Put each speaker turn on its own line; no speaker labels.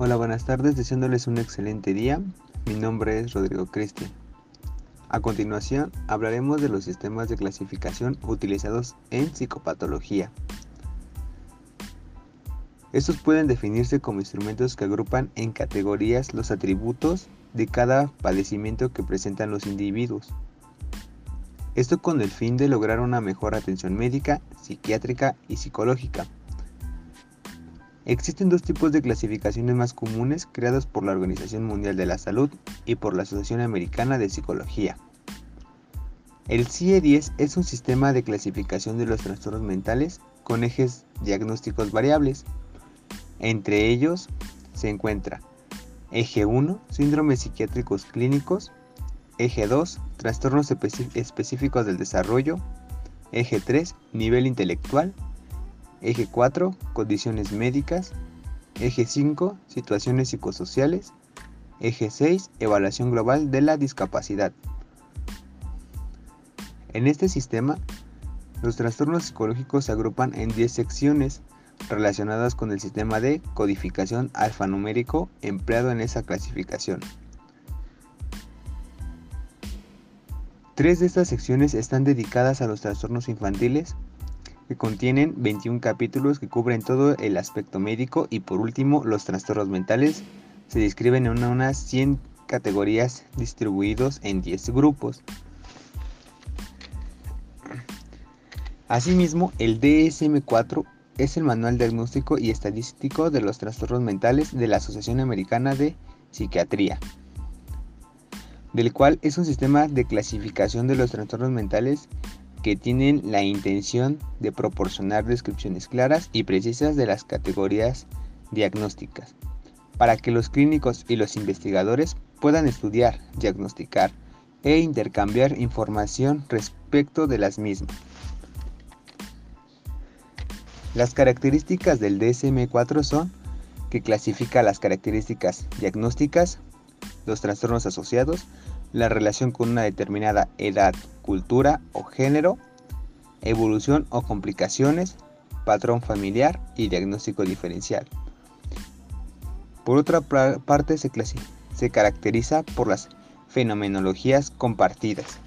Hola, buenas tardes, deseándoles un excelente día. Mi nombre es Rodrigo Cristian. A continuación, hablaremos de los sistemas de clasificación utilizados en psicopatología. Estos pueden definirse como instrumentos que agrupan en categorías los atributos de cada padecimiento que presentan los individuos. Esto con el fin de lograr una mejor atención médica, psiquiátrica y psicológica Existen dos tipos de clasificaciones más comunes creados por la Organización Mundial de la Salud y por la Asociación Americana de Psicología. El CIE-10 es un sistema de clasificación de los trastornos mentales con ejes diagnósticos variables. Entre ellos se encuentra Eje 1, síndromes psiquiátricos clínicos, Eje 2, trastornos específicos del desarrollo, Eje 3, nivel intelectual Eje 4, condiciones médicas. Eje 5, situaciones psicosociales. Eje 6, evaluación global de la discapacidad. En este sistema, los trastornos psicológicos se agrupan en 10 secciones relacionadas con el sistema de codificación alfanumérico empleado en esa clasificación. Tres de estas secciones están dedicadas a los trastornos infantiles, que contienen 21 capítulos que cubren todo el aspecto médico y por último los trastornos mentales se describen en unas 100 categorías distribuidos en 10 grupos. Asimismo, el DSM-4 es el Manual Diagnóstico y Estadístico de los Trastornos Mentales de la Asociación Americana de Psiquiatría, del cual es un sistema de clasificación de los trastornos mentales que tienen la intención de proporcionar descripciones claras y precisas de las categorías diagnósticas, para que los clínicos y los investigadores puedan estudiar, diagnosticar e intercambiar información respecto de las mismas. Las características del DSM-4 son que clasifica las características diagnósticas, los trastornos asociados, la relación con una determinada edad, cultura o género, evolución o complicaciones, patrón familiar y diagnóstico diferencial. Por otra parte, se, caracteriza por las fenomenologías compartidas.